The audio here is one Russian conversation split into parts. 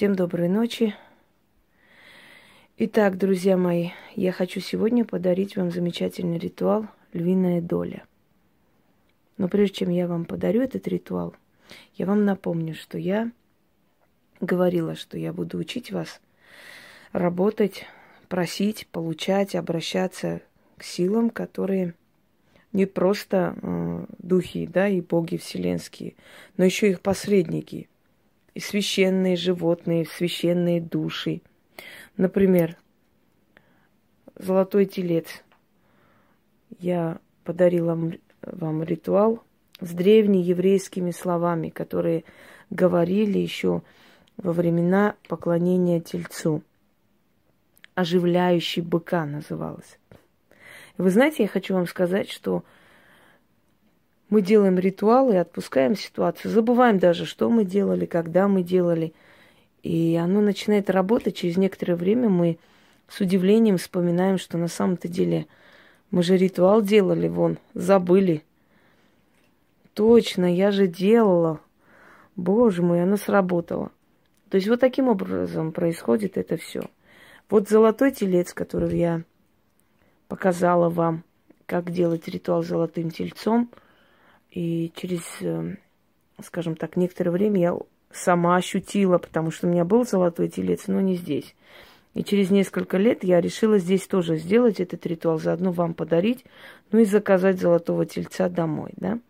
Всем доброй ночи. Итак, друзья мои, я хочу сегодня подарить вам замечательный ритуал «Львиная доля». Но прежде чем я вам подарю этот ритуал, я вам напомню, что я говорила, что я буду учить вас работать, просить, получать, обращаться к силам, которые не просто э, духи, да, и боги вселенские, но еще их посредники, священные животные, священные души. Например, золотой телец. Я подарила вам ритуал с древнееврейскими словами, которые говорили еще во времена поклонения тельцу. Оживляющий быка называлось. Вы знаете, я хочу вам сказать, что мы делаем ритуалы и отпускаем ситуацию, забываем даже, что мы делали, когда мы делали. И оно начинает работать. Через некоторое время мы с удивлением вспоминаем, что на самом-то деле мы же ритуал делали, вон, забыли. Точно, я же делала. Боже мой, оно сработало. То есть вот таким образом происходит это все. Вот золотой телец, который я показала вам, как делать ритуал золотым тельцом. И через, эм, скажем так, некоторое время я сама ощутила, потому что у меня был золотой телец, но не здесь. И через несколько лет я решила здесь тоже сделать этот ритуал, заодно вам подарить, ну и заказать золотого тельца домой, да.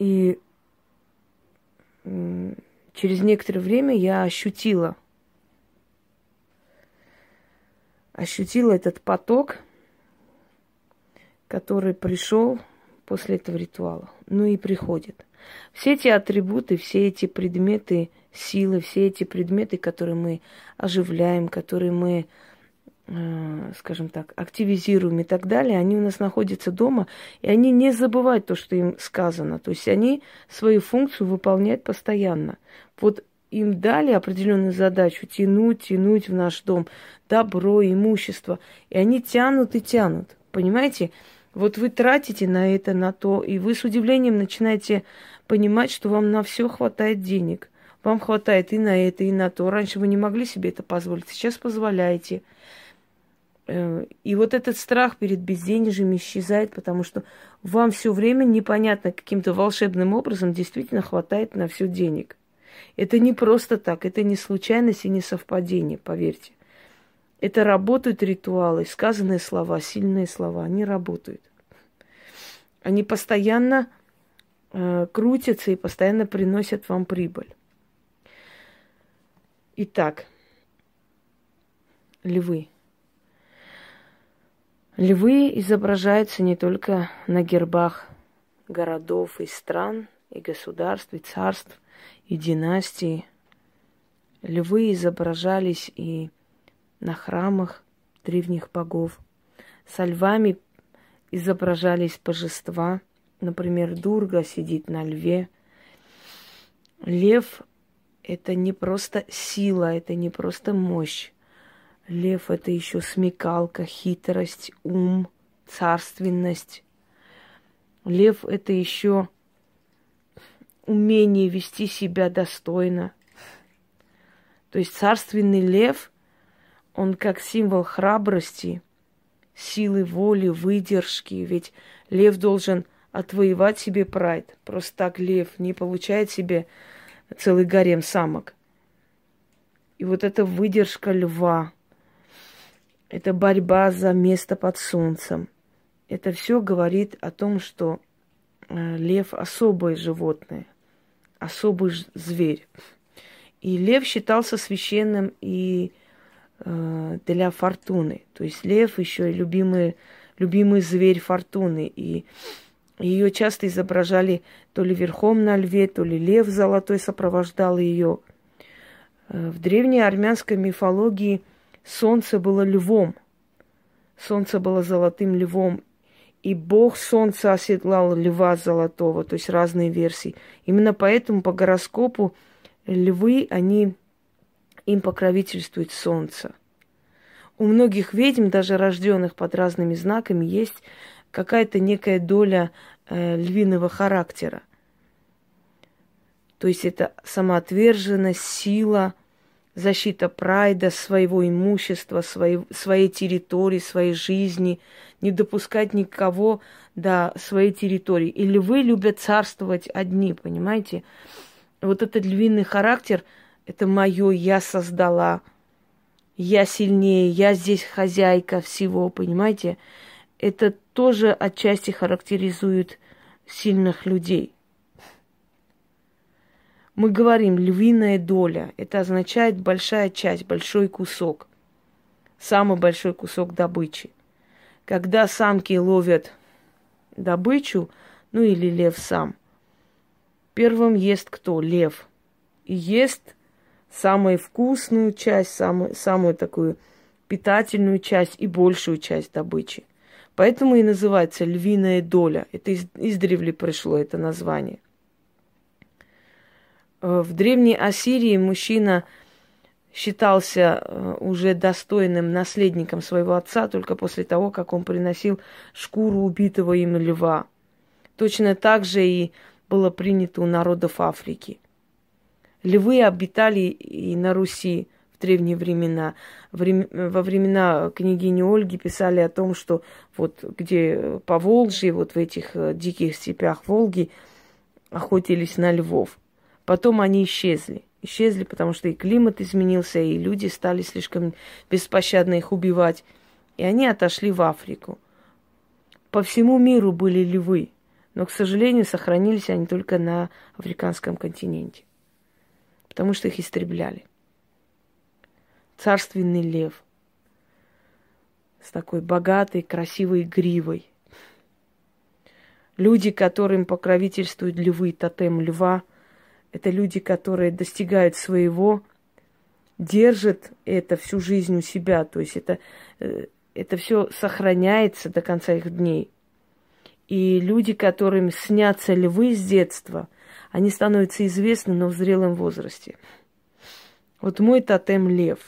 И через некоторое время я ощутила, ощутила этот поток, который пришел после этого ритуала, ну и приходит. Все эти атрибуты, все эти предметы силы, все эти предметы, которые мы оживляем, которые мы, э, скажем так, активизируем и так далее, они у нас находятся дома, и они не забывают то, что им сказано. То есть они свою функцию выполняют постоянно. Вот им дали определенную задачу тянуть, тянуть в наш дом добро, имущество, и они тянут и тянут. Понимаете? Вот вы тратите на это, на то, и вы с удивлением начинаете понимать, что вам на все хватает денег. Вам хватает и на это, и на то. Раньше вы не могли себе это позволить, сейчас позволяете. Э, и вот этот страх перед безденежьем исчезает, потому что вам все время непонятно каким-то волшебным образом действительно хватает на все денег. Это не просто так, это не случайность и не совпадение, поверьте. Это работают ритуалы, сказанные слова, сильные слова, они работают. Они постоянно э, крутятся и постоянно приносят вам прибыль. Итак, львы. Львы изображаются не только на гербах городов и стран, и государств, и царств, и династий. Львы изображались и на храмах древних богов. Со львами изображались божества. Например, Дурга сидит на льве. Лев – это не просто сила, это не просто мощь. Лев – это еще смекалка, хитрость, ум, царственность. Лев – это еще умение вести себя достойно. То есть царственный лев он как символ храбрости, силы воли, выдержки. Ведь лев должен отвоевать себе прайд. Просто так лев не получает себе целый гарем самок. И вот эта выдержка льва, это борьба за место под солнцем. Это все говорит о том, что э, лев особое животное, особый зверь. И лев считался священным и для фортуны. То есть лев еще и любимый, любимый зверь фортуны. И ее часто изображали то ли верхом на льве, то ли лев золотой сопровождал ее. Э, в древней армянской мифологии солнце было львом. Солнце было золотым львом. И бог солнца оседлал льва золотого, то есть разные версии. Именно поэтому по гороскопу львы, они им покровительствует солнце. У многих ведьм, даже рожденных под разными знаками, есть какая-то некая доля э, львиного характера. То есть это самоотверженность, сила, защита прайда, своего имущества, своей, своей территории, своей жизни, не допускать никого до своей территории. И львы любят царствовать одни, понимаете? Вот этот львиный характер, это мое, я создала, я сильнее, я здесь хозяйка всего, понимаете? Это тоже отчасти характеризует сильных людей. Мы говорим львиная доля. Это означает большая часть, большой кусок. Самый большой кусок добычи. Когда самки ловят добычу, ну или лев сам, первым ест кто? Лев. И ест самую вкусную часть, самую, самую такую питательную часть и большую часть добычи. Поэтому и называется львиная доля. Это из, издревле пришло это название. Э, в древней Ассирии мужчина считался э, уже достойным наследником своего отца только после того, как он приносил шкуру убитого им льва. Точно так же и было принято у народов Африки. Львы обитали и на Руси в древние времена. Во времена княгини Ольги писали о том, что вот где по Волжье, вот в этих э, диких степях Волги охотились на львов. Потом они исчезли. Исчезли, потому что и климат изменился, и люди стали слишком беспощадно их убивать. И они отошли в Африку. По всему миру были львы, но, к сожалению, сохранились они только на африканском континенте, потому что их истребляли. Царственный лев с такой богатой, красивой гривой. Люди, которым покровительствуют львы, тотем льва – это люди, которые достигают своего, держат это всю жизнь у себя. То есть это, э, это все сохраняется до конца их дней. И люди, которым снятся львы с детства, они становятся известны, но в зрелом возрасте. Вот мой тотем лев.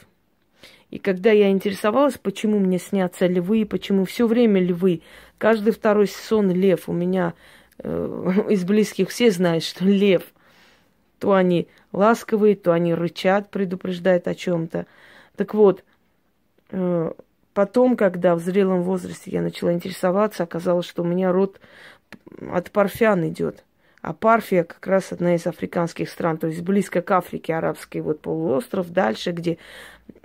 И когда я интересовалась, почему мне снятся львы, почему все время львы, каждый второй сон лев у меня э, из близких все знают, что лев – то они ласковые, то они рычат, предупреждают о чем-то. Так вот, э, потом, когда в зрелом возрасте я начала интересоваться, оказалось, что у меня род от парфян идет. А Парфия как раз одна из африканских стран, то есть близко к Африке, арабский вот полуостров, дальше, где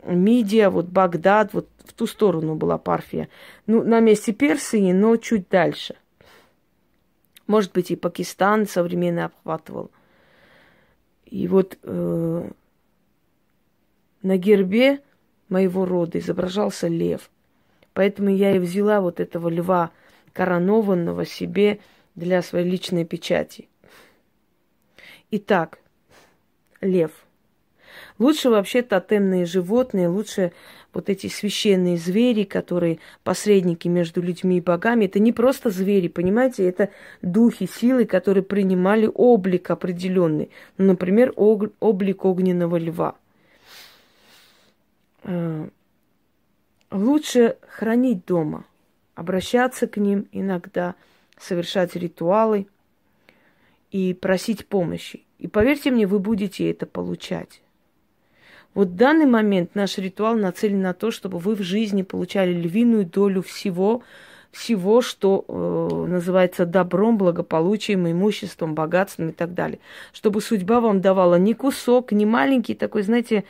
Мидия, вот Багдад, вот в ту сторону была Парфия. Ну, на месте Персии, но чуть дальше. Может быть, и Пакистан современный обхватывал. И вот э, на гербе моего рода изображался лев. Поэтому я и взяла вот этого льва коронованного себе для своей личной печати. Итак, лев. Лучше вообще тотемные животные, лучше вот эти священные звери, которые посредники между людьми и богами, это не просто звери, понимаете, это духи, силы, которые принимали облик определенный. Ну, например, облик огненного льва. Э, лучше хранить дома, обращаться к ним иногда, совершать ритуалы и просить помощи. И поверьте мне, вы будете это получать. Вот в данный момент наш ритуал нацелен на то, чтобы вы в жизни получали львиную долю всего, всего, что э, называется добром, благополучием, имуществом, богатством и так далее. Чтобы судьба вам давала не кусок, не маленький такой, знаете,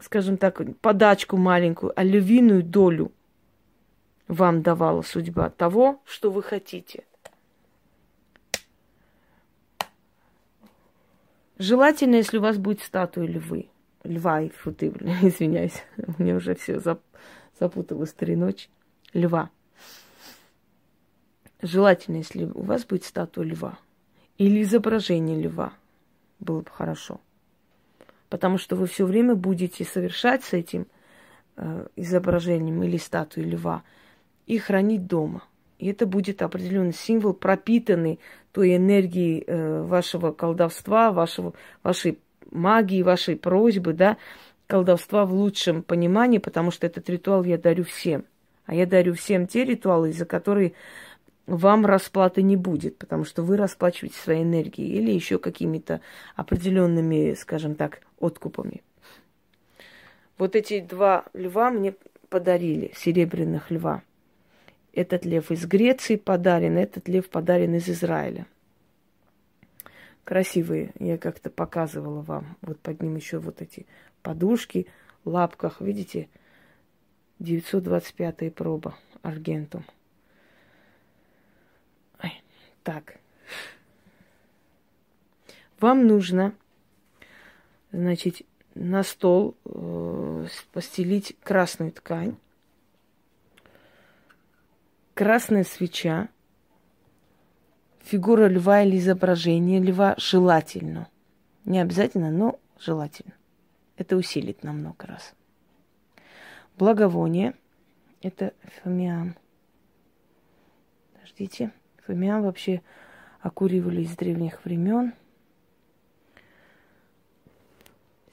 скажем так, подачку маленькую, а львиную долю вам давала судьба того, что вы хотите. Желательно, если у вас будет статуя львы льва и фу ты, блин, извиняюсь, мне уже все запуталось три ночи. Льва. Желательно, если у вас будет статуя льва или изображение льва, было бы хорошо. Потому что вы все время будете совершать с этим э, изображением или статуей льва и хранить дома. И это будет определенный символ, пропитанный той энергией э, вашего колдовства, вашего, вашей магии, вашей просьбы, да, колдовства в лучшем понимании, потому что этот ритуал я дарю всем. А я дарю всем те ритуалы, за которые вам расплаты не будет, потому что вы расплачиваете своей энергией или еще какими-то определенными, скажем так, откупами. Вот эти два льва мне подарили, серебряных льва. Этот лев из Греции подарен, этот лев подарен из Израиля. Красивые, я как-то показывала вам. Вот под ним еще вот эти подушки, лапках, видите, 925 проба аргентум. Так. Вам нужно, значит, на стол э, постелить красную ткань, красная свеча, фигура льва или изображение льва желательно. Не обязательно, но желательно. Это усилит на много раз. Благовоние. Это фомиам. Подождите. Фомиам вообще окуривали с древних времен.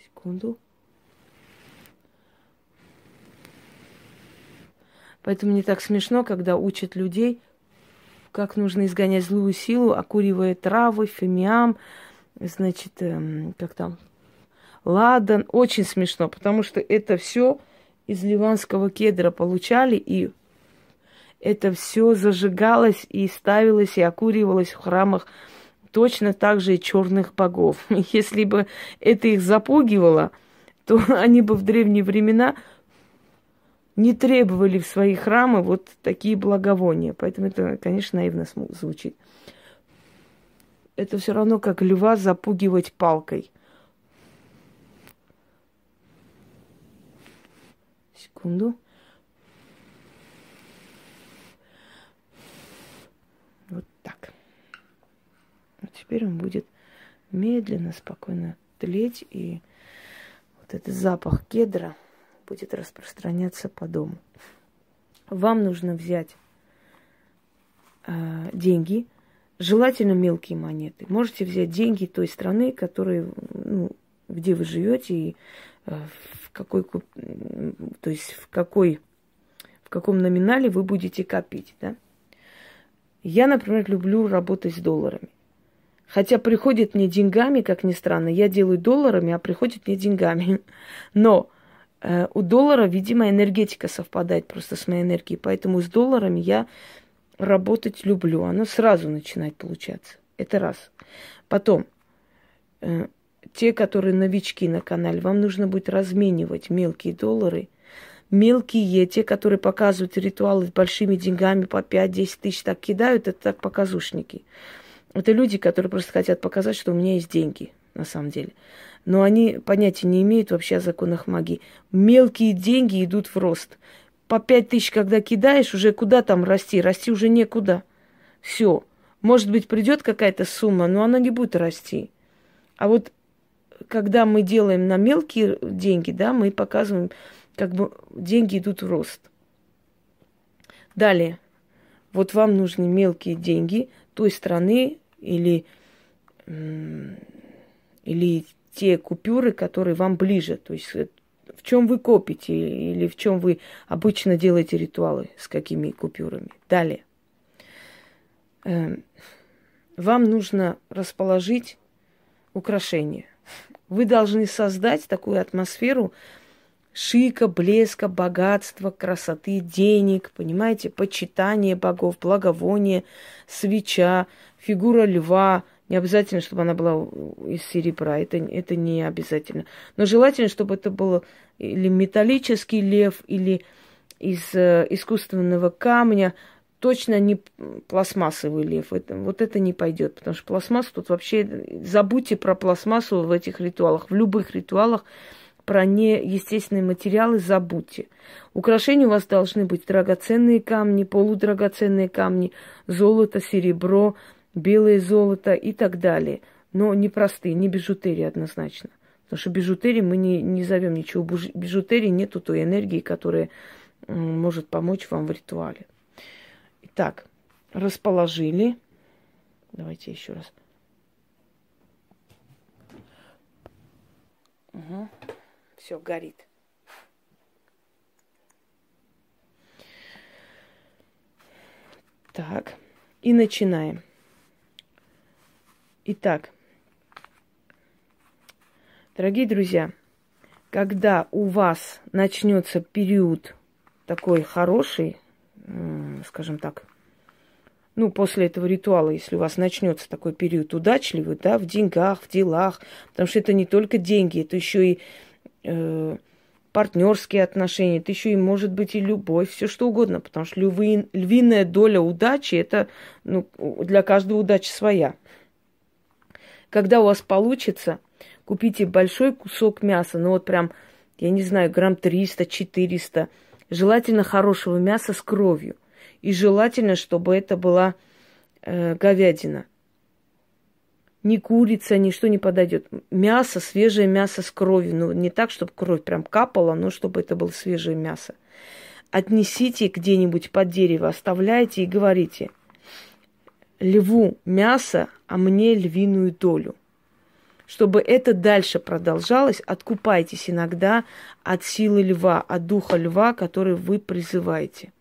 Секунду. Поэтому мне так смешно, когда учат людей, как нужно изгонять злую силу, окуривая травы, фимиам, значит, эм, как там, ладан. Очень смешно, потому что это все из ливанского кедра получали, и это все зажигалось и ставилось и окуривалось в храмах точно так же и черных богов. Если бы это их запугивало, то они бы в древние времена не требовали в свои храмы вот такие благовония. Поэтому это, конечно, наивно звучит. Это все равно как льва запугивать палкой. Секунду. теперь он будет медленно, спокойно тлеть, и вот этот запах кедра будет распространяться по дому. Вам нужно взять э, деньги, желательно мелкие монеты. Можете взять деньги той страны, которые, ну, где вы живете и э, в какой, то есть в какой, в каком номинале вы будете копить, да? Я, например, люблю работать с долларами. Хотя приходит мне деньгами, как ни странно, я делаю долларами, а приходит мне деньгами. Но у доллара, видимо, энергетика совпадает просто с моей энергией, поэтому с долларами я работать люблю. Оно сразу начинает получаться. Это раз. Потом, э, те, которые новички на канале, вам нужно будет разменивать мелкие доллары. Мелкие, те, которые показывают ритуалы с большими деньгами по 5-10 тысяч, так кидают, это так показушники. Это люди, которые просто хотят показать, что у меня есть деньги, на самом деле. Но они понятия не имеют вообще о законах магии. Мелкие деньги идут в рост. По пять тысяч, когда кидаешь, уже куда там расти? Расти уже некуда. Все. Может быть, придет какая-то сумма, но она не будет расти. А вот когда мы делаем на мелкие деньги, да, мы показываем, как бы деньги идут в рост. Далее. Вот вам нужны мелкие деньги той страны или, или те купюры, которые вам ближе. То есть э, в чем вы копите или в чем вы обычно делаете ритуалы, с какими купюрами. Далее. Эм, вам нужно расположить украшения. Вы должны создать такую атмосферу, шика, блеска, богатства, красоты, денег, понимаете, почитание богов, благовоние, свеча, фигура льва. Не обязательно, чтобы она была из серебра, это, это не обязательно. Но желательно, чтобы это был или металлический лев, или из э, искусственного камня, точно не пластмассовый лев. Это, вот это не пойдет, потому что пластмасс тут вообще... Забудьте про пластмассу в этих ритуалах. В любых ритуалах про неестественные материалы забудьте. Украшения у вас должны быть драгоценные камни, полудрагоценные камни, золото, серебро, белое золото и так далее. Но не простые, не бижутерии однозначно. Потому что бижутерии мы не, не зовем ничего. Бижутерии нету той энергии, которая может помочь вам в ритуале. Итак, расположили. Давайте еще раз. Угу все горит. Так, И начинаем. Итак, дорогие друзья, когда у вас начнется период такой хороший, скажем так, ну, после этого ритуала, если у вас начнется такой период удачливый, да, в деньгах, в делах, потому что это не только деньги, это еще и э, партнерские отношения, это еще и может быть и любовь, все что угодно, потому что льви, львиная доля удачи это ну, для каждого удача своя. Когда у вас получится, купите большой кусок мяса, ну вот прям, я не знаю, грамм 300-400, желательно хорошего мяса с кровью. И желательно, чтобы это была э, говядина. Ни курица, ничто не подойдет. Мясо, свежее мясо с кровью. Ну, не так, чтобы кровь прям капала, но чтобы это было свежее мясо. Отнесите где-нибудь под дерево, оставляйте и говорите. Льву мясо, а мне львиную долю. Чтобы это дальше продолжалось, откупайтесь иногда от силы льва, от духа льва, который вы призываете.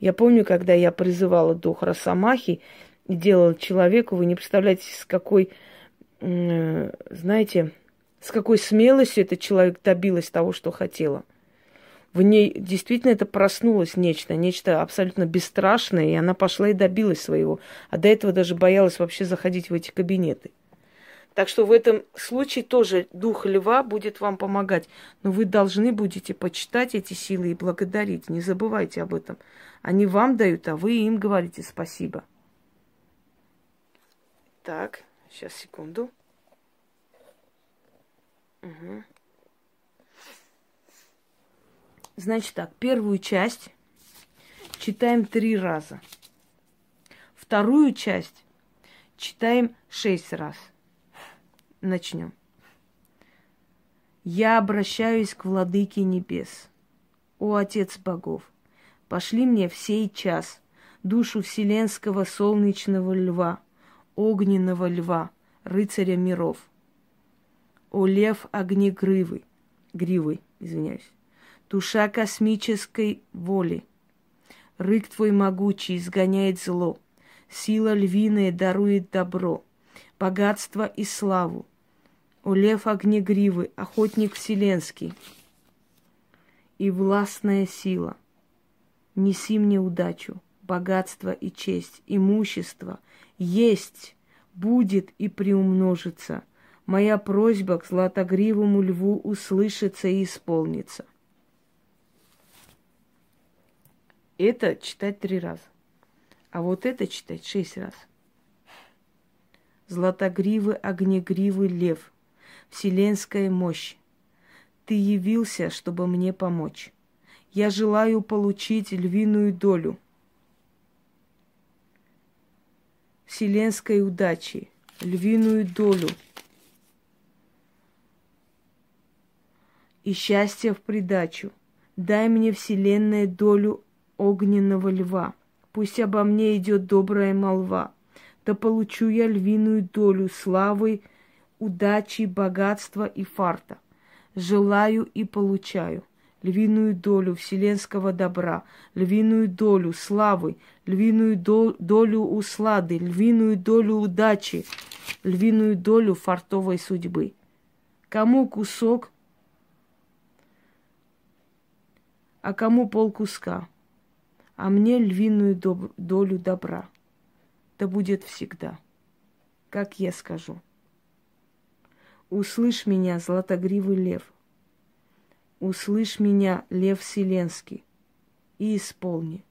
Я помню, когда я призывала дух Росомахи и делала человеку, вы не представляете, с какой, знаете, с какой смелостью этот человек добилась того, что хотела. В ней действительно это проснулось нечто, нечто абсолютно бесстрашное, и она пошла и добилась своего. А до этого даже боялась вообще заходить в эти кабинеты. Так что в этом случае тоже дух льва будет вам помогать. Но вы должны будете почитать эти силы и благодарить. Не забывайте об этом. Они вам дают, а вы им говорите спасибо. Так, сейчас секунду. Угу. Значит так, первую часть читаем три раза. Вторую часть читаем шесть раз. Начнем. Я обращаюсь к владыке небес. О, Отец богов, пошли мне в сей час душу вселенского солнечного льва, огненного льва, рыцаря миров. О, лев огнегривый, гривый, извиняюсь, душа космической воли. Рык твой могучий изгоняет зло, сила львиная дарует добро, богатство и славу. О, лев огнегривый, охотник вселенский и властная сила, неси мне удачу, богатство и честь, имущество, есть, будет и приумножится. Моя просьба к златогривому льву услышится и исполнится. Это читать три раза. А вот это читать шесть раз. Златогривый, огнегривый лев, вселенская мощь. Ты явился, чтобы мне помочь. Я желаю получить львиную долю – вселенской удачи, львиную долю и счастье в придачу. Дай мне, Вселенная, долю огненного льва. Пусть обо мне идет добрая молва. Да получу я львиную долю славы, удачи, богатства и фарта. Желаю и получаю львиную долю вселенского добра, львиную долю славы, львиную долю услады, львиную долю удачи, львиную долю фартовой судьбы. Кому кусок, а кому полкуска, а мне львиную долю добра. Да будет всегда, как я скажу. Услышь меня, златогривый лев — Услышь меня, лев вселенский, и исполни.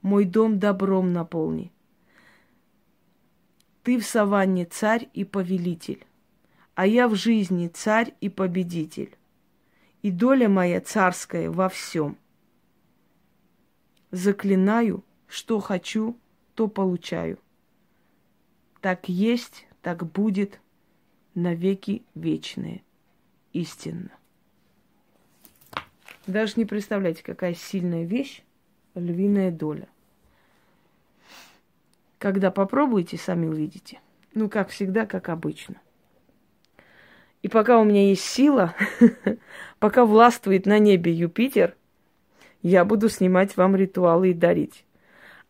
Мой дом добром наполни. Ты в саванне царь и повелитель, а я в жизни царь и победитель. И доля моя царская во всем. Заклинаю, что хочу, то получаю. Так есть, так будет, навеки вечные. Истинно. Даже не представляете, какая сильная вещь львиная доля. Когда попробуете, сами увидите. Ну, как всегда, как обычно. И пока у меня есть сила, пока властвует на небе Юпитер, я буду снимать вам ритуалы и дарить.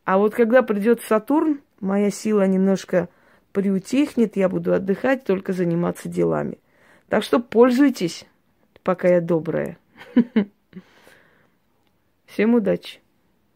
А вот когда придет Сатурн, моя сила немножко приутихнет, я буду отдыхать, только заниматься делами. Так что пользуйтесь, пока я добрая. Всем удачи!